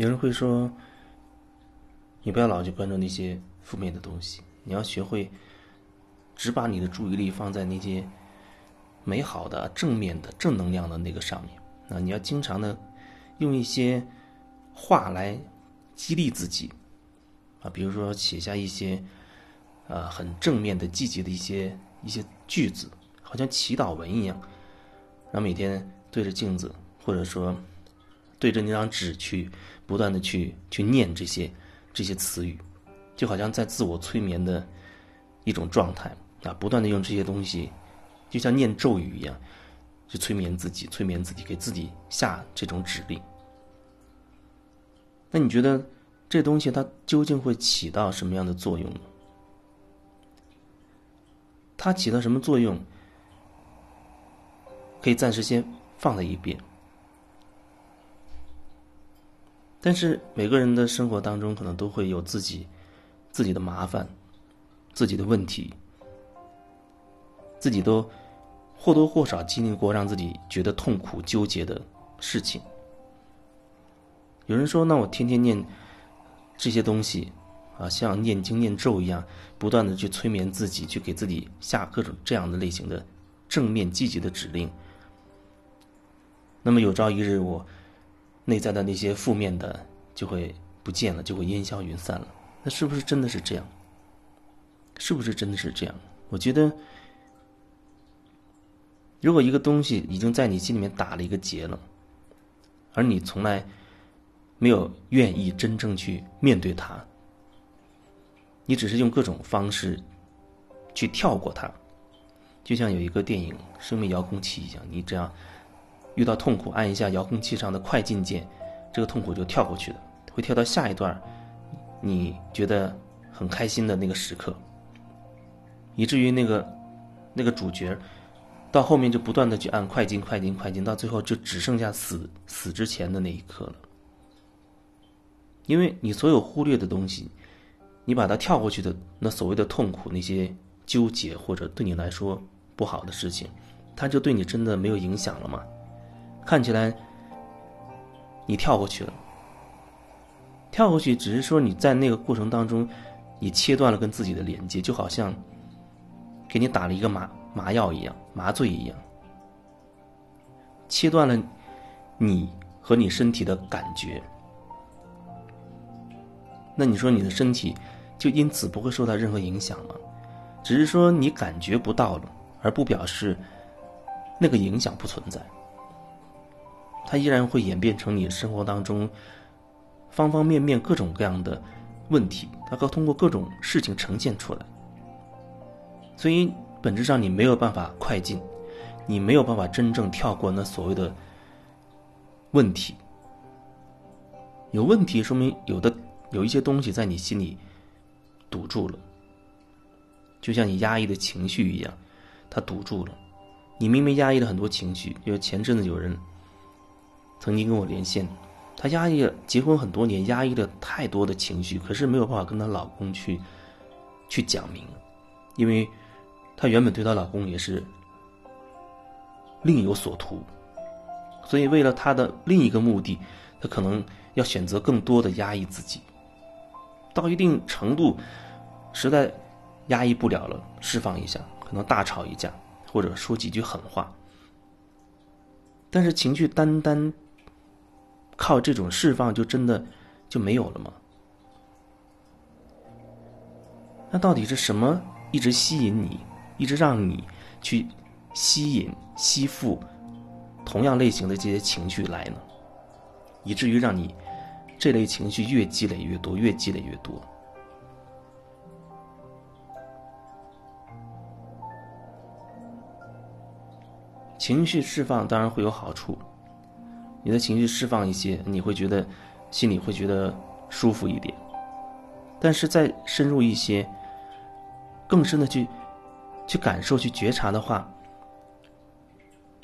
有人会说，你不要老去关注那些负面的东西，你要学会只把你的注意力放在那些美好的、正面的、正能量的那个上面。啊，你要经常的用一些话来激励自己，啊，比如说写下一些呃很正面的、积极的一些一些句子，好像祈祷文一样，然后每天对着镜子，或者说对着那张纸去不断的去去念这些这些词语，就好像在自我催眠的一种状态啊，不断的用这些东西，就像念咒语一样。去催眠自己，催眠自己，给自己下这种指令。那你觉得这东西它究竟会起到什么样的作用呢？它起到什么作用？可以暂时先放在一边。但是每个人的生活当中，可能都会有自己自己的麻烦、自己的问题，自己都。或多或少经历过让自己觉得痛苦、纠结的事情。有人说：“那我天天念这些东西，啊，像念经念咒一样，不断的去催眠自己，去给自己下各种这样的类型的正面积极的指令。那么有朝一日，我内在的那些负面的就会不见了，就会烟消云散了。那是不是真的是这样？是不是真的是这样？我觉得。”如果一个东西已经在你心里面打了一个结了，而你从来没有愿意真正去面对它，你只是用各种方式去跳过它，就像有一个电影《生命遥控器》一样，你这样遇到痛苦，按一下遥控器上的快进键，这个痛苦就跳过去了，会跳到下一段你觉得很开心的那个时刻，以至于那个那个主角。到后面就不断的去按快进、快进、快进，到最后就只剩下死死之前的那一刻了。因为你所有忽略的东西，你把它跳过去的那所谓的痛苦、那些纠结或者对你来说不好的事情，它就对你真的没有影响了吗？看起来你跳过去了，跳过去只是说你在那个过程当中，你切断了跟自己的连接，就好像给你打了一个麻。麻药一样，麻醉一样，切断了你和你身体的感觉。那你说你的身体就因此不会受到任何影响吗？只是说你感觉不到了，而不表示那个影响不存在。它依然会演变成你生活当中方方面面各种各样的问题，它会通过各种事情呈现出来。所以。本质上，你没有办法快进，你没有办法真正跳过那所谓的问题。有问题，说明有的有一些东西在你心里堵住了，就像你压抑的情绪一样，它堵住了。你明明压抑了很多情绪，因为前阵子有人曾经跟我连线，她压抑了结婚很多年，压抑了太多的情绪，可是没有办法跟她老公去去讲明，因为。她原本对她老公也是另有所图，所以为了她的另一个目的，她可能要选择更多的压抑自己。到一定程度，实在压抑不了了，释放一下，可能大吵一架，或者说几句狠话。但是情绪单单靠这种释放，就真的就没有了吗？那到底是什么一直吸引你？一直让你去吸引、吸附同样类型的这些情绪来呢，以至于让你这类情绪越积累越多，越积累越多。情绪释放当然会有好处，你的情绪释放一些，你会觉得心里会觉得舒服一点。但是再深入一些，更深的去。去感受、去觉察的话，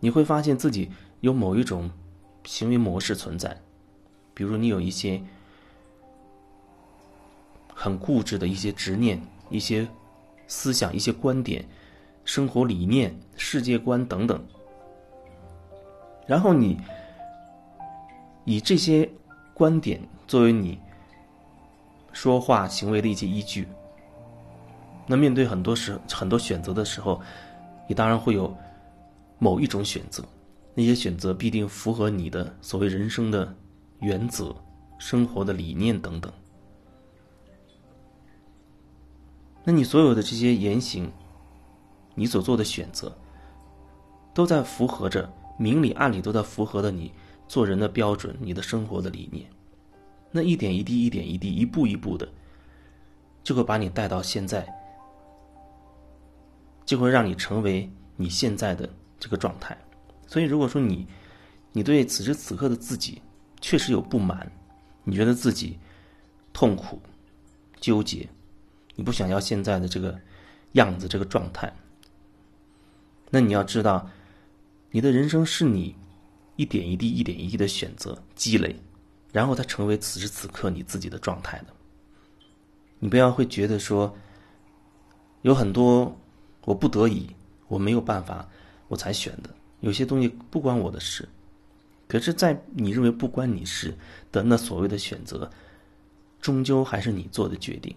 你会发现自己有某一种行为模式存在，比如你有一些很固执的一些执念、一些思想、一些观点、生活理念、世界观等等，然后你以这些观点作为你说话行为的一些依据。那面对很多时很多选择的时候，你当然会有某一种选择，那些选择必定符合你的所谓人生的原则、生活的理念等等。那你所有的这些言行，你所做的选择，都在符合着明里暗里都在符合着你做人的标准、你的生活的理念。那一点一滴、一点一滴、一步一步的，就会把你带到现在。就会让你成为你现在的这个状态，所以如果说你，你对此时此刻的自己确实有不满，你觉得自己痛苦、纠结，你不想要现在的这个样子、这个状态，那你要知道，你的人生是你一点一滴、一点一滴的选择积累，然后它成为此时此刻你自己的状态的。你不要会觉得说有很多。我不得已，我没有办法，我才选的。有些东西不关我的事，可是，在你认为不关你事的那所谓的选择，终究还是你做的决定。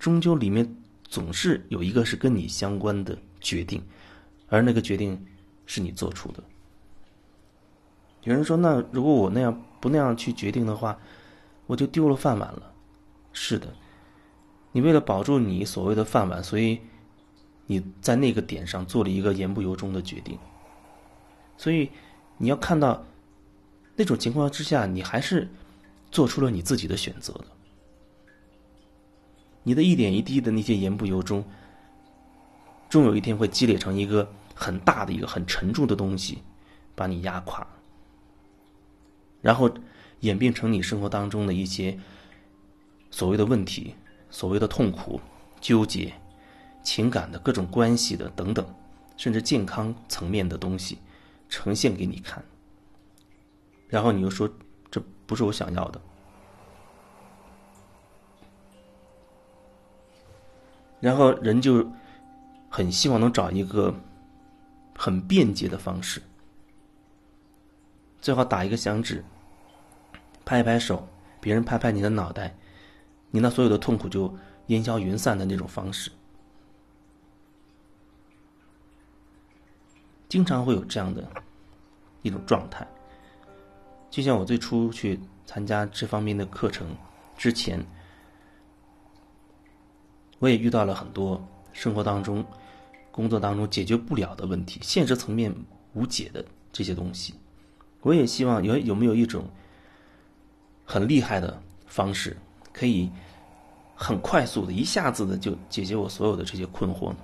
终究里面总是有一个是跟你相关的决定，而那个决定是你做出的。有人说：“那如果我那样不那样去决定的话，我就丢了饭碗了。”是的，你为了保住你所谓的饭碗，所以。你在那个点上做了一个言不由衷的决定，所以你要看到那种情况之下，你还是做出了你自己的选择的。你的一点一滴的那些言不由衷，终有一天会积累成一个很大的一个很沉重的东西，把你压垮，然后演变成你生活当中的一些所谓的问题、所谓的痛苦、纠结。情感的各种关系的等等，甚至健康层面的东西，呈现给你看。然后你又说这不是我想要的，然后人就很希望能找一个很便捷的方式，最好打一个响指，拍一拍手，别人拍拍你的脑袋，你那所有的痛苦就烟消云散的那种方式。经常会有这样的一种状态，就像我最初去参加这方面的课程之前，我也遇到了很多生活当中、工作当中解决不了的问题，现实层面无解的这些东西。我也希望有有没有一种很厉害的方式，可以很快速的、一下子的就解决我所有的这些困惑呢？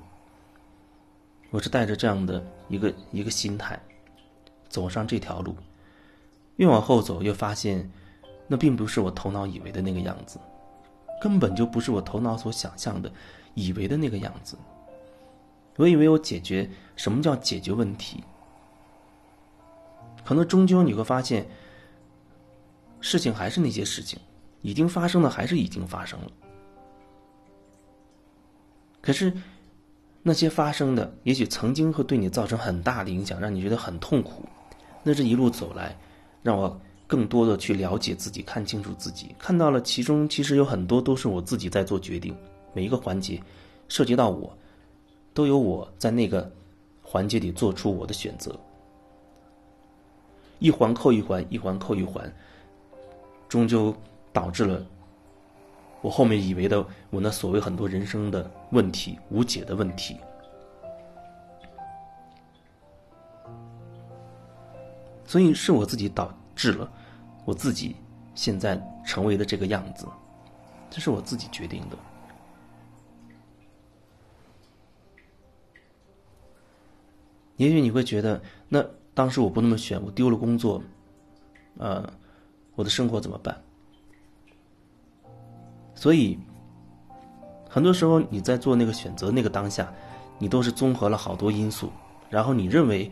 我是带着这样的一个一个心态，走上这条路，越往后走越发现，那并不是我头脑以为的那个样子，根本就不是我头脑所想象的，以为的那个样子。我以为我解决什么叫解决问题，可能终究你会发现，事情还是那些事情，已经发生的还是已经发生了，可是。那些发生的，也许曾经会对你造成很大的影响，让你觉得很痛苦。那这一路走来，让我更多的去了解自己，看清楚自己，看到了其中其实有很多都是我自己在做决定，每一个环节涉及到我，都有我在那个环节里做出我的选择。一环扣一环，一环扣一环，终究导致了。我后面以为的我那所谓很多人生的问题无解的问题，所以是我自己导致了我自己现在成为的这个样子，这是我自己决定的。也许你会觉得，那当时我不那么选，我丢了工作，呃，我的生活怎么办？所以，很多时候你在做那个选择那个当下，你都是综合了好多因素，然后你认为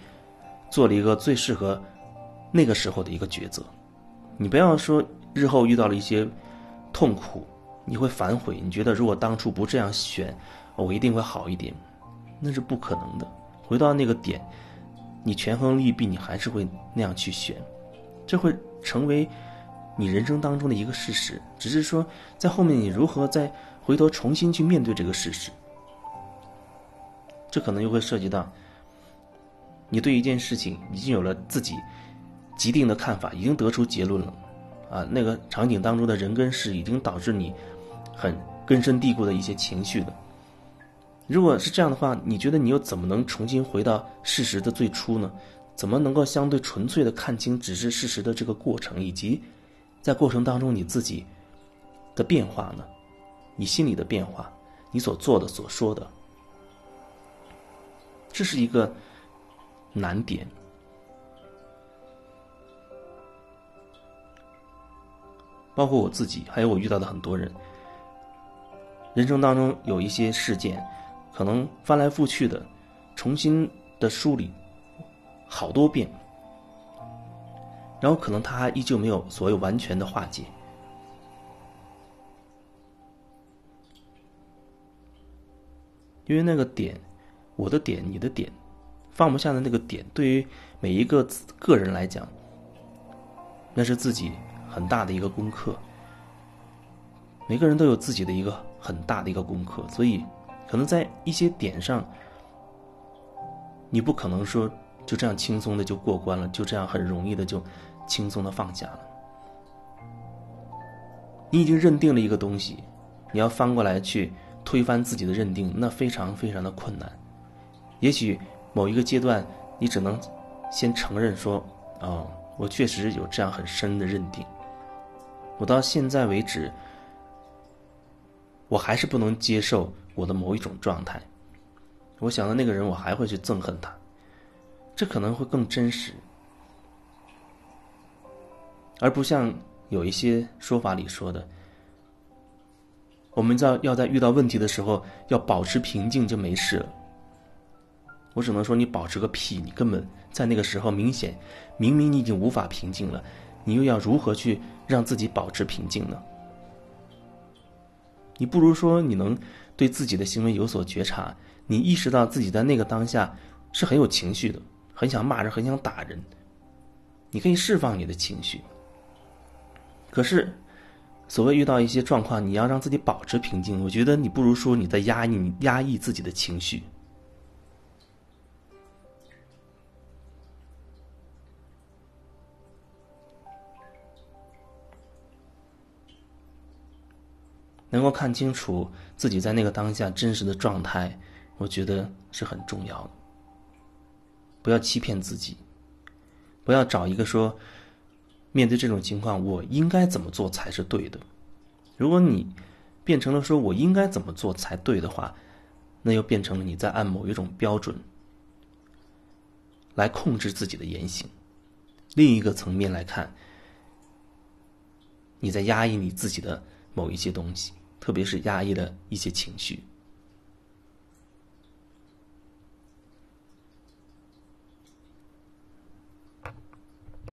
做了一个最适合那个时候的一个抉择。你不要说日后遇到了一些痛苦，你会反悔，你觉得如果当初不这样选，我一定会好一点，那是不可能的。回到那个点，你权衡利弊，你还是会那样去选，这会成为你人生当中的一个事实，只是说在后面你如何再回头重新去面对这个事实。这可能又会涉及到你对一件事情已经有了自己既定的看法，已经得出结论了，啊，那个场景当中的人跟事已经导致你很根深蒂固的一些情绪的。如果是这样的话，你觉得你又怎么能重新回到事实的最初呢？怎么能够相对纯粹的看清只是事实的这个过程，以及在过程当中你自己的变化呢？你心里的变化，你所做的、所说的，这是一个难点。包括我自己，还有我遇到的很多人，人生当中有一些事件，可能翻来覆去的，重新的梳理。好多遍，然后可能他依旧没有所谓完全的化解，因为那个点，我的点，你的点，放不下的那个点，对于每一个个人来讲，那是自己很大的一个功课。每个人都有自己的一个很大的一个功课，所以可能在一些点上，你不可能说。就这样轻松的就过关了，就这样很容易的就轻松的放下了。你已经认定了一个东西，你要翻过来去推翻自己的认定，那非常非常的困难。也许某一个阶段，你只能先承认说：“啊，我确实有这样很深的认定。”我到现在为止，我还是不能接受我的某一种状态。我想到那个人，我还会去憎恨他。这可能会更真实，而不像有一些说法里说的，我们在要在遇到问题的时候要保持平静就没事了。我只能说你保持个屁！你根本在那个时候明显，明明你已经无法平静了，你又要如何去让自己保持平静呢？你不如说你能对自己的行为有所觉察，你意识到自己在那个当下是很有情绪的。很想骂人，很想打人。你可以释放你的情绪，可是，所谓遇到一些状况，你要让自己保持平静。我觉得你不如说你在压抑，压抑自己的情绪。能够看清楚自己在那个当下真实的状态，我觉得是很重要的。不要欺骗自己，不要找一个说，面对这种情况，我应该怎么做才是对的。如果你变成了说我应该怎么做才对的话，那又变成了你在按某一种标准来控制自己的言行。另一个层面来看，你在压抑你自己的某一些东西，特别是压抑的一些情绪。